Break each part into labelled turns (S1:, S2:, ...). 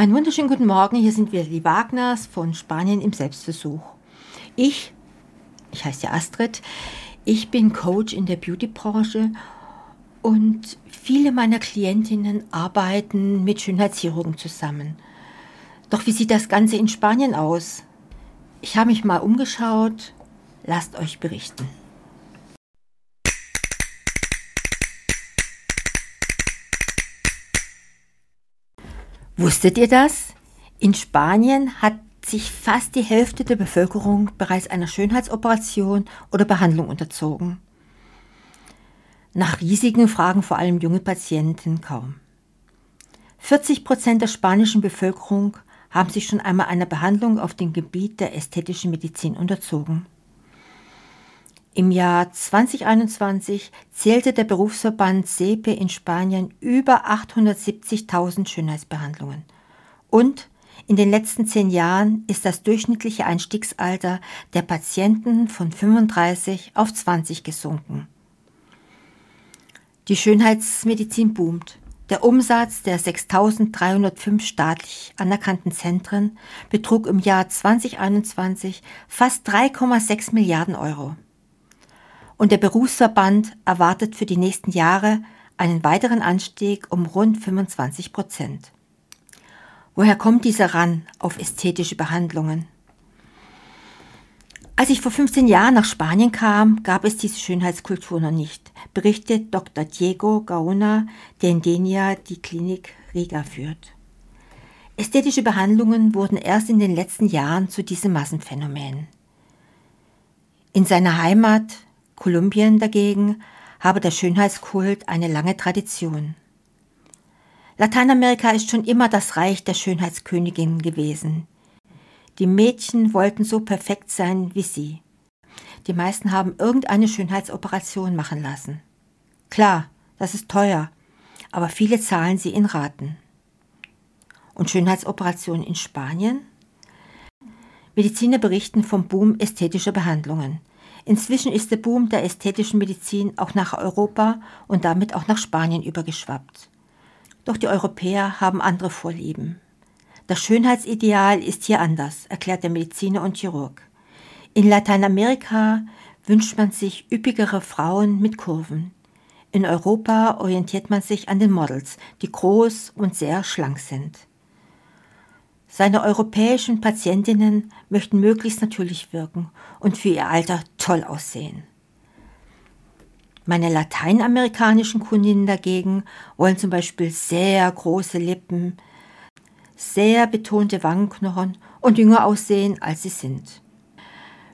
S1: Einen wunderschönen guten Morgen. Hier sind wir die Wagners von Spanien im Selbstversuch. Ich, ich heiße Astrid, ich bin Coach in der Beautybranche und viele meiner Klientinnen arbeiten mit Schönheitschirurgen zusammen. Doch wie sieht das Ganze in Spanien aus? Ich habe mich mal umgeschaut. Lasst euch berichten. Wusstet ihr das? In Spanien hat sich fast die Hälfte der Bevölkerung bereits einer Schönheitsoperation oder Behandlung unterzogen. Nach Risiken fragen vor allem junge Patienten kaum. 40 Prozent der spanischen Bevölkerung haben sich schon einmal einer Behandlung auf dem Gebiet der ästhetischen Medizin unterzogen. Im Jahr 2021 zählte der Berufsverband SEPE in Spanien über 870.000 Schönheitsbehandlungen. Und in den letzten zehn Jahren ist das durchschnittliche Einstiegsalter der Patienten von 35 auf 20 gesunken. Die Schönheitsmedizin boomt. Der Umsatz der 6.305 staatlich anerkannten Zentren betrug im Jahr 2021 fast 3,6 Milliarden Euro und der Berufsverband erwartet für die nächsten Jahre einen weiteren Anstieg um rund 25 Prozent. Woher kommt dieser Ran auf ästhetische Behandlungen? Als ich vor 15 Jahren nach Spanien kam, gab es diese Schönheitskultur noch nicht, berichtet Dr. Diego Gaona, der in Denia die Klinik Riga führt. Ästhetische Behandlungen wurden erst in den letzten Jahren zu diesem Massenphänomen. In seiner Heimat Kolumbien dagegen habe der Schönheitskult eine lange Tradition. Lateinamerika ist schon immer das Reich der Schönheitskönigin gewesen. Die Mädchen wollten so perfekt sein wie sie. Die meisten haben irgendeine Schönheitsoperation machen lassen. Klar, das ist teuer, aber viele zahlen sie in Raten. Und Schönheitsoperationen in Spanien? Mediziner berichten vom Boom ästhetischer Behandlungen. Inzwischen ist der Boom der ästhetischen Medizin auch nach Europa und damit auch nach Spanien übergeschwappt. Doch die Europäer haben andere Vorlieben. Das Schönheitsideal ist hier anders, erklärt der Mediziner und Chirurg. In Lateinamerika wünscht man sich üppigere Frauen mit Kurven. In Europa orientiert man sich an den Models, die groß und sehr schlank sind. Seine europäischen Patientinnen möchten möglichst natürlich wirken und für ihr Alter toll aussehen. Meine lateinamerikanischen Kundinnen dagegen wollen zum Beispiel sehr große Lippen, sehr betonte Wangenknochen und jünger aussehen, als sie sind.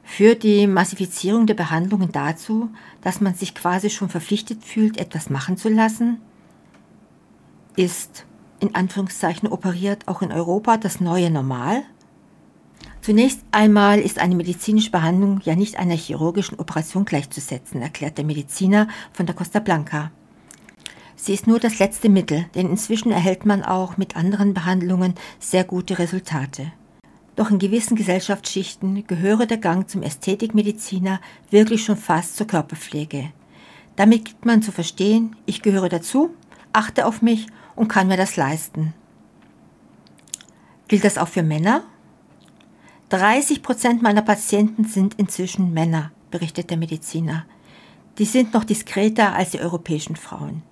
S1: Führt die Massifizierung der Behandlungen dazu, dass man sich quasi schon verpflichtet fühlt, etwas machen zu lassen? Ist in Anführungszeichen operiert auch in Europa das neue Normal? Zunächst einmal ist eine medizinische Behandlung ja nicht einer chirurgischen Operation gleichzusetzen, erklärt der Mediziner von der Costa Blanca. Sie ist nur das letzte Mittel, denn inzwischen erhält man auch mit anderen Behandlungen sehr gute Resultate. Doch in gewissen Gesellschaftsschichten gehöre der Gang zum Ästhetikmediziner wirklich schon fast zur Körperpflege. Damit gibt man zu verstehen, ich gehöre dazu, achte auf mich und kann mir das leisten. Gilt das auch für Männer? 30 Prozent meiner Patienten sind inzwischen Männer, berichtet der Mediziner. Die sind noch diskreter als die europäischen Frauen.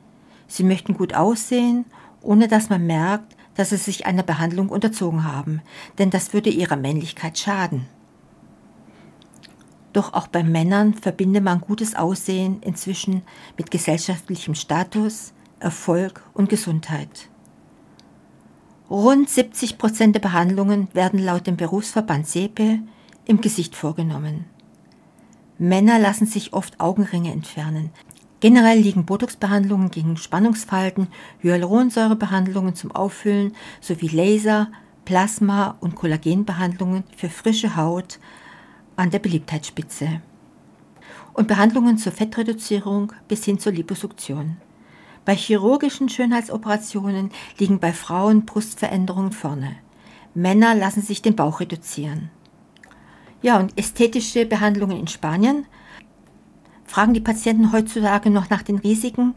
S1: Sie möchten gut aussehen, ohne dass man merkt, dass sie sich einer Behandlung unterzogen haben, denn das würde ihrer Männlichkeit schaden. Doch auch bei Männern verbinde man gutes Aussehen inzwischen mit gesellschaftlichem Status, Erfolg und Gesundheit. Rund 70 Prozent der Behandlungen werden laut dem Berufsverband SEPE im Gesicht vorgenommen. Männer lassen sich oft Augenringe entfernen. Generell liegen Botox-Behandlungen gegen Spannungsfalten, Hyaluronsäurebehandlungen zum Auffüllen sowie Laser, Plasma- und Kollagenbehandlungen für frische Haut an der Beliebtheitsspitze. Und Behandlungen zur Fettreduzierung bis hin zur Liposuktion. Bei chirurgischen Schönheitsoperationen liegen bei Frauen Brustveränderungen vorne. Männer lassen sich den Bauch reduzieren. Ja, und ästhetische Behandlungen in Spanien. Fragen die Patienten heutzutage noch nach den Risiken?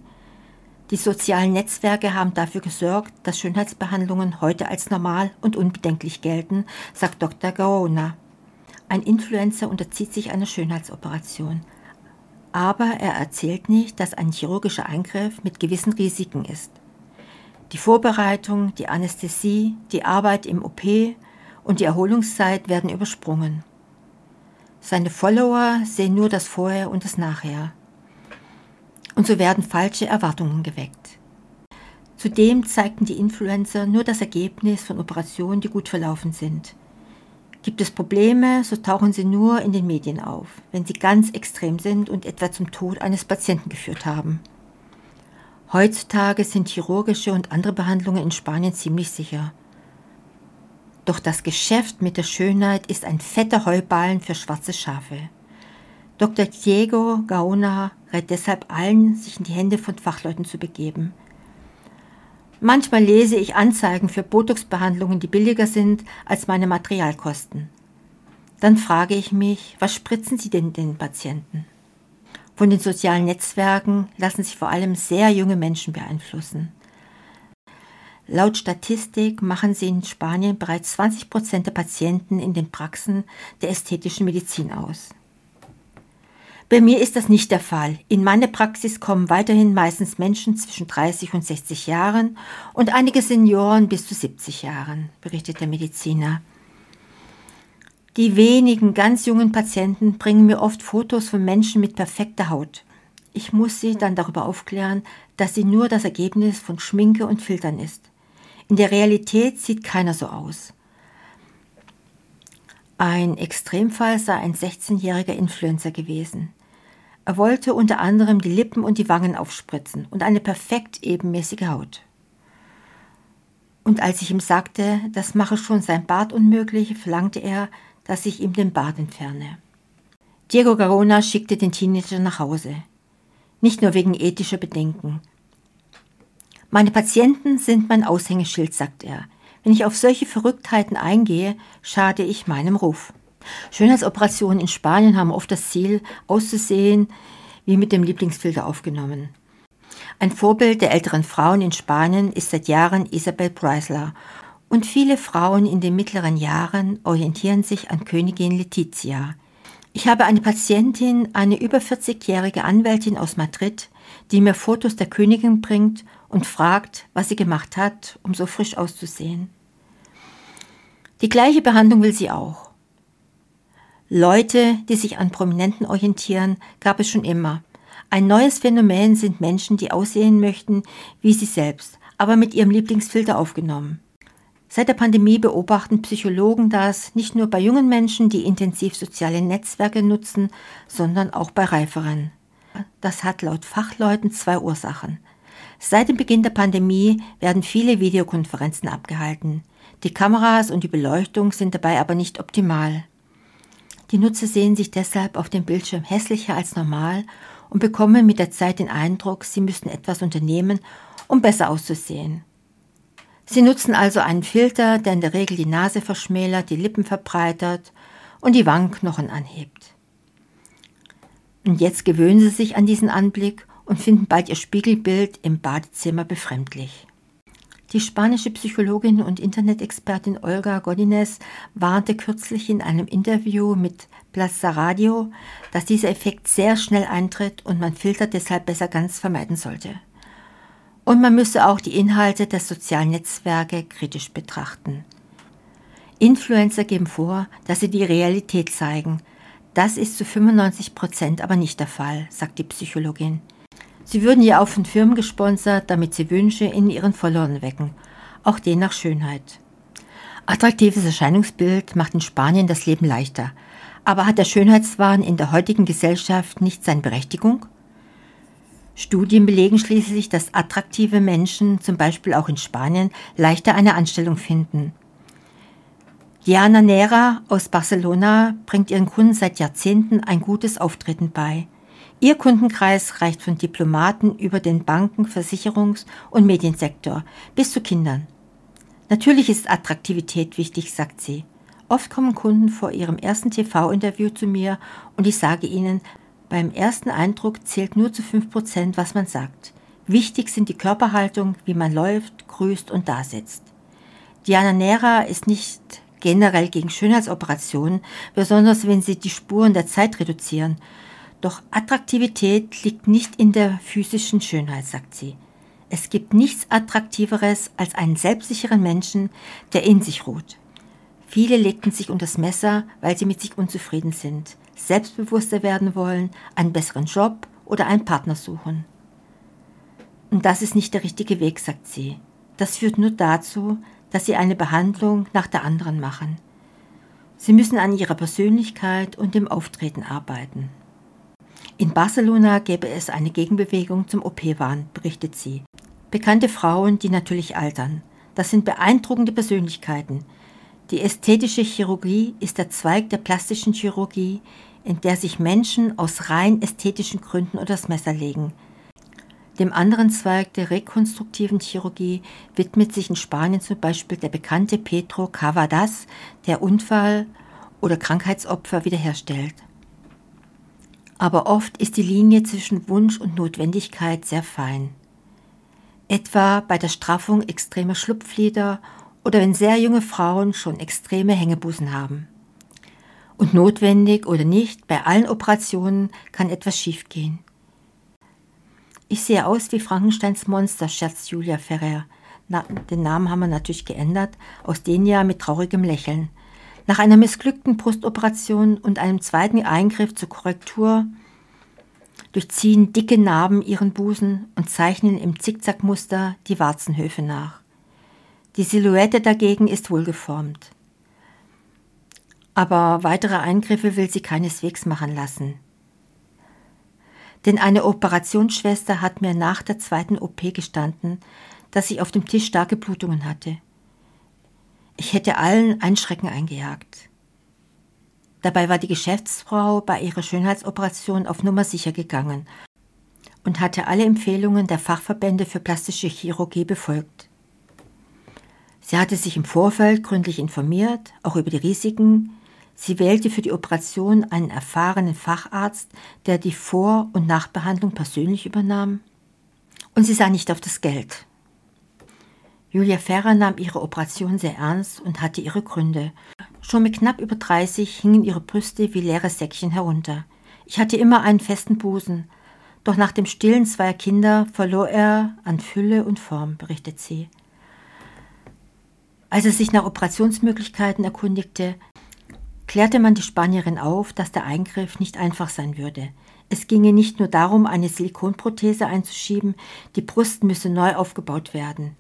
S1: Die sozialen Netzwerke haben dafür gesorgt, dass Schönheitsbehandlungen heute als normal und unbedenklich gelten, sagt Dr. Gaona. Ein Influencer unterzieht sich einer Schönheitsoperation. Aber er erzählt nicht, dass ein chirurgischer Eingriff mit gewissen Risiken ist. Die Vorbereitung, die Anästhesie, die Arbeit im OP und die Erholungszeit werden übersprungen. Seine Follower sehen nur das Vorher und das Nachher. Und so werden falsche Erwartungen geweckt. Zudem zeigten die Influencer nur das Ergebnis von Operationen, die gut verlaufen sind. Gibt es Probleme, so tauchen sie nur in den Medien auf, wenn sie ganz extrem sind und etwa zum Tod eines Patienten geführt haben. Heutzutage sind chirurgische und andere Behandlungen in Spanien ziemlich sicher. Doch das Geschäft mit der Schönheit ist ein fetter Heuballen für schwarze Schafe. Dr. Diego Gaona rät deshalb allen, sich in die Hände von Fachleuten zu begeben. Manchmal lese ich Anzeigen für Botox-Behandlungen, die billiger sind als meine Materialkosten. Dann frage ich mich, was spritzen Sie denn den Patienten? Von den sozialen Netzwerken lassen sich vor allem sehr junge Menschen beeinflussen. Laut Statistik machen sie in Spanien bereits 20 Prozent der Patienten in den Praxen der ästhetischen Medizin aus. Bei mir ist das nicht der Fall. In meine Praxis kommen weiterhin meistens Menschen zwischen 30 und 60 Jahren und einige Senioren bis zu 70 Jahren, berichtet der Mediziner. Die wenigen ganz jungen Patienten bringen mir oft Fotos von Menschen mit perfekter Haut. Ich muss sie dann darüber aufklären, dass sie nur das Ergebnis von Schminke und Filtern ist. In der Realität sieht keiner so aus. Ein Extremfall sei ein 16-jähriger Influencer gewesen. Er wollte unter anderem die Lippen und die Wangen aufspritzen und eine perfekt ebenmäßige Haut. Und als ich ihm sagte, das mache schon sein Bart unmöglich, verlangte er, dass ich ihm den Bart entferne. Diego Garona schickte den Teenager nach Hause. Nicht nur wegen ethischer Bedenken, meine Patienten sind mein Aushängeschild, sagt er. Wenn ich auf solche Verrücktheiten eingehe, schade ich meinem Ruf. Schönheitsoperationen in Spanien haben oft das Ziel, auszusehen wie mit dem Lieblingsfilter aufgenommen. Ein Vorbild der älteren Frauen in Spanien ist seit Jahren Isabel Preisler und viele Frauen in den mittleren Jahren orientieren sich an Königin Letizia. Ich habe eine Patientin, eine über 40-jährige Anwältin aus Madrid, die mir Fotos der Königin bringt und fragt, was sie gemacht hat, um so frisch auszusehen. Die gleiche Behandlung will sie auch. Leute, die sich an Prominenten orientieren, gab es schon immer. Ein neues Phänomen sind Menschen, die aussehen möchten wie sie selbst, aber mit ihrem Lieblingsfilter aufgenommen. Seit der Pandemie beobachten Psychologen das nicht nur bei jungen Menschen, die intensiv soziale Netzwerke nutzen, sondern auch bei reiferen. Das hat laut Fachleuten zwei Ursachen. Seit dem Beginn der Pandemie werden viele Videokonferenzen abgehalten. Die Kameras und die Beleuchtung sind dabei aber nicht optimal. Die Nutzer sehen sich deshalb auf dem Bildschirm hässlicher als normal und bekommen mit der Zeit den Eindruck, sie müssten etwas unternehmen, um besser auszusehen. Sie nutzen also einen Filter, der in der Regel die Nase verschmälert, die Lippen verbreitert und die Wangenknochen anhebt. Und jetzt gewöhnen sie sich an diesen Anblick und finden bald ihr Spiegelbild im Badezimmer befremdlich. Die spanische Psychologin und Internet-Expertin Olga Godinez warnte kürzlich in einem Interview mit Plaza Radio, dass dieser Effekt sehr schnell eintritt und man Filter deshalb besser ganz vermeiden sollte. Und man müsse auch die Inhalte der sozialen Netzwerke kritisch betrachten. Influencer geben vor, dass sie die Realität zeigen. Das ist zu 95 Prozent aber nicht der Fall, sagt die Psychologin. Sie würden ja auch von Firmen gesponsert, damit sie Wünsche in ihren Followern wecken, auch den nach Schönheit. Attraktives Erscheinungsbild macht in Spanien das Leben leichter. Aber hat der Schönheitswahn in der heutigen Gesellschaft nicht seine Berechtigung? Studien belegen schließlich, dass attraktive Menschen, zum Beispiel auch in Spanien, leichter eine Anstellung finden. Diana Nera aus Barcelona bringt ihren Kunden seit Jahrzehnten ein gutes Auftreten bei. Ihr Kundenkreis reicht von Diplomaten über den Banken-, Versicherungs- und Mediensektor bis zu Kindern. Natürlich ist Attraktivität wichtig, sagt sie. Oft kommen Kunden vor ihrem ersten TV-Interview zu mir und ich sage ihnen, beim ersten Eindruck zählt nur zu 5%, was man sagt. Wichtig sind die Körperhaltung, wie man läuft, grüßt und dasitzt. Diana Nera ist nicht generell gegen Schönheitsoperationen, besonders wenn sie die Spuren der Zeit reduzieren. Doch Attraktivität liegt nicht in der physischen Schönheit, sagt sie. Es gibt nichts Attraktiveres als einen selbstsicheren Menschen, der in sich ruht. Viele legten sich unter das Messer, weil sie mit sich unzufrieden sind, selbstbewusster werden wollen, einen besseren Job oder einen Partner suchen. Und das ist nicht der richtige Weg, sagt sie. Das führt nur dazu, dass sie eine Behandlung nach der anderen machen. Sie müssen an ihrer Persönlichkeit und dem Auftreten arbeiten. In Barcelona gäbe es eine Gegenbewegung zum OP-Wahn, berichtet sie. Bekannte Frauen, die natürlich altern. Das sind beeindruckende Persönlichkeiten. Die ästhetische Chirurgie ist der Zweig der plastischen Chirurgie, in der sich Menschen aus rein ästhetischen Gründen unter das Messer legen – dem anderen Zweig der rekonstruktiven Chirurgie widmet sich in Spanien zum Beispiel der bekannte Pedro Cavadas, der Unfall- oder Krankheitsopfer wiederherstellt. Aber oft ist die Linie zwischen Wunsch und Notwendigkeit sehr fein. Etwa bei der Straffung extremer Schlupflider oder wenn sehr junge Frauen schon extreme Hängebusen haben. Und notwendig oder nicht, bei allen Operationen kann etwas schiefgehen. Ich sehe aus wie Frankensteins Monster, scherzt Julia Ferrer. Na, den Namen haben wir natürlich geändert, aus Denia mit traurigem Lächeln. Nach einer missglückten Brustoperation und einem zweiten Eingriff zur Korrektur durchziehen dicke Narben ihren Busen und zeichnen im Zickzackmuster die Warzenhöfe nach. Die Silhouette dagegen ist wohlgeformt. Aber weitere Eingriffe will sie keineswegs machen lassen. Denn eine Operationsschwester hat mir nach der zweiten OP gestanden, dass ich auf dem Tisch starke Blutungen hatte. Ich hätte allen einen Schrecken eingejagt. Dabei war die Geschäftsfrau bei ihrer Schönheitsoperation auf Nummer sicher gegangen und hatte alle Empfehlungen der Fachverbände für plastische Chirurgie befolgt. Sie hatte sich im Vorfeld gründlich informiert, auch über die Risiken, Sie wählte für die Operation einen erfahrenen Facharzt, der die Vor- und Nachbehandlung persönlich übernahm. Und sie sah nicht auf das Geld. Julia Ferrer nahm ihre Operation sehr ernst und hatte ihre Gründe. Schon mit knapp über 30 hingen ihre Brüste wie leere Säckchen herunter. Ich hatte immer einen festen Busen, doch nach dem Stillen zweier Kinder verlor er an Fülle und Form, berichtet sie. Als er sich nach Operationsmöglichkeiten erkundigte, klärte man die Spanierin auf, dass der Eingriff nicht einfach sein würde. Es ginge nicht nur darum, eine Silikonprothese einzuschieben, die Brust müsse neu aufgebaut werden.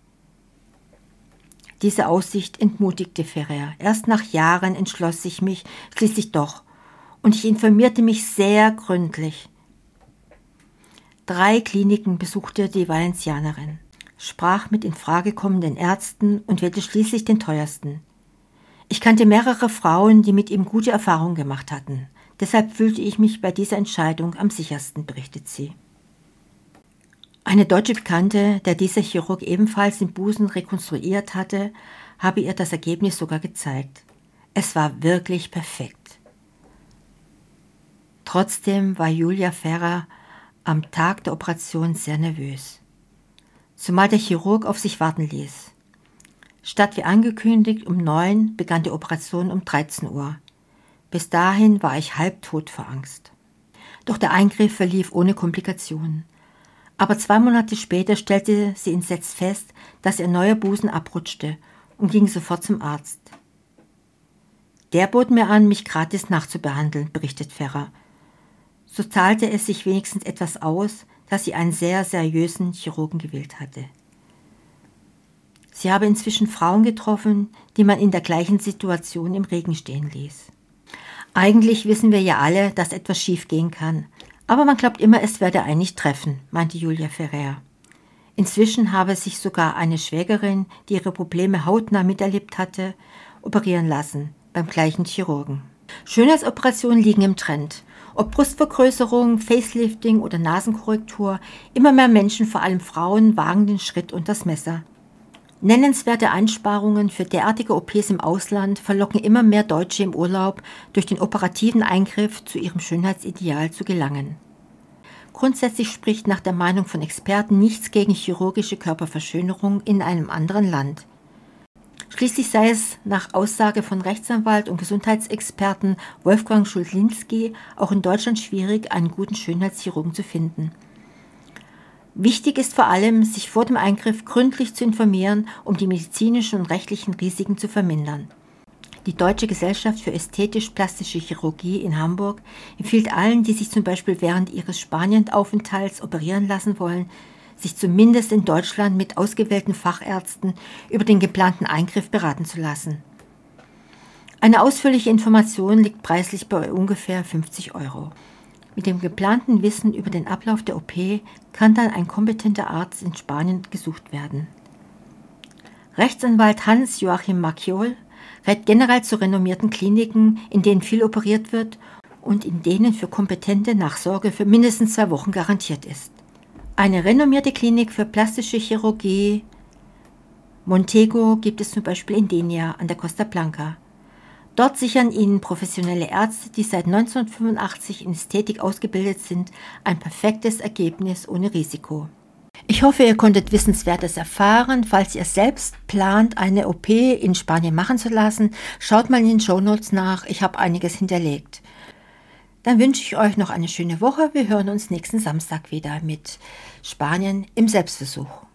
S1: Diese Aussicht entmutigte Ferrer. Erst nach Jahren entschloss ich mich schließlich doch, und ich informierte mich sehr gründlich. Drei Kliniken besuchte die Valencianerin, sprach mit in Frage kommenden Ärzten und wählte schließlich den teuersten. Ich kannte mehrere Frauen, die mit ihm gute Erfahrungen gemacht hatten. Deshalb fühlte ich mich bei dieser Entscheidung am sichersten, berichtet sie. Eine deutsche Bekannte, der dieser Chirurg ebenfalls den Busen rekonstruiert hatte, habe ihr das Ergebnis sogar gezeigt. Es war wirklich perfekt. Trotzdem war Julia Ferrer am Tag der Operation sehr nervös, zumal der Chirurg auf sich warten ließ. Statt wie angekündigt um neun begann die Operation um 13 Uhr. Bis dahin war ich halbtot vor Angst. Doch der Eingriff verlief ohne Komplikationen. Aber zwei Monate später stellte sie entsetzt fest, dass ihr neuer Busen abrutschte und ging sofort zum Arzt. Der bot mir an, mich gratis nachzubehandeln, berichtet Ferrer. So zahlte es sich wenigstens etwas aus, dass sie einen sehr seriösen Chirurgen gewählt hatte. Sie habe inzwischen Frauen getroffen, die man in der gleichen Situation im Regen stehen ließ. Eigentlich wissen wir ja alle, dass etwas schiefgehen kann, aber man glaubt immer, es werde einen nicht treffen, meinte Julia Ferrer. Inzwischen habe sich sogar eine Schwägerin, die ihre Probleme hautnah miterlebt hatte, operieren lassen, beim gleichen Chirurgen. Schönheitsoperationen liegen im Trend. Ob Brustvergrößerung, Facelifting oder Nasenkorrektur, immer mehr Menschen, vor allem Frauen, wagen den Schritt unter das Messer. Nennenswerte Einsparungen für derartige OPs im Ausland verlocken immer mehr Deutsche im Urlaub durch den operativen Eingriff zu ihrem Schönheitsideal zu gelangen. Grundsätzlich spricht nach der Meinung von Experten nichts gegen chirurgische Körperverschönerung in einem anderen Land. Schließlich sei es nach Aussage von Rechtsanwalt und Gesundheitsexperten Wolfgang Schulzlinski auch in Deutschland schwierig, einen guten Schönheitschirurgen zu finden. Wichtig ist vor allem, sich vor dem Eingriff gründlich zu informieren, um die medizinischen und rechtlichen Risiken zu vermindern. Die Deutsche Gesellschaft für ästhetisch-plastische Chirurgie in Hamburg empfiehlt allen, die sich zum Beispiel während ihres Spanienaufenthalts operieren lassen wollen, sich zumindest in Deutschland mit ausgewählten Fachärzten über den geplanten Eingriff beraten zu lassen. Eine ausführliche Information liegt preislich bei ungefähr 50 Euro. Mit dem geplanten Wissen über den Ablauf der OP kann dann ein kompetenter Arzt in Spanien gesucht werden. Rechtsanwalt Hans-Joachim Macchiol rät generell zu renommierten Kliniken, in denen viel operiert wird und in denen für kompetente Nachsorge für mindestens zwei Wochen garantiert ist. Eine renommierte Klinik für plastische Chirurgie Montego gibt es zum Beispiel in Denia an der Costa Blanca. Dort sichern Ihnen professionelle Ärzte, die seit 1985 in Ästhetik ausgebildet sind, ein perfektes Ergebnis ohne Risiko. Ich hoffe, ihr konntet Wissenswertes erfahren. Falls ihr selbst plant, eine OP in Spanien machen zu lassen, schaut mal in den Show Notes nach. Ich habe einiges hinterlegt. Dann wünsche ich euch noch eine schöne Woche. Wir hören uns nächsten Samstag wieder mit Spanien im Selbstversuch.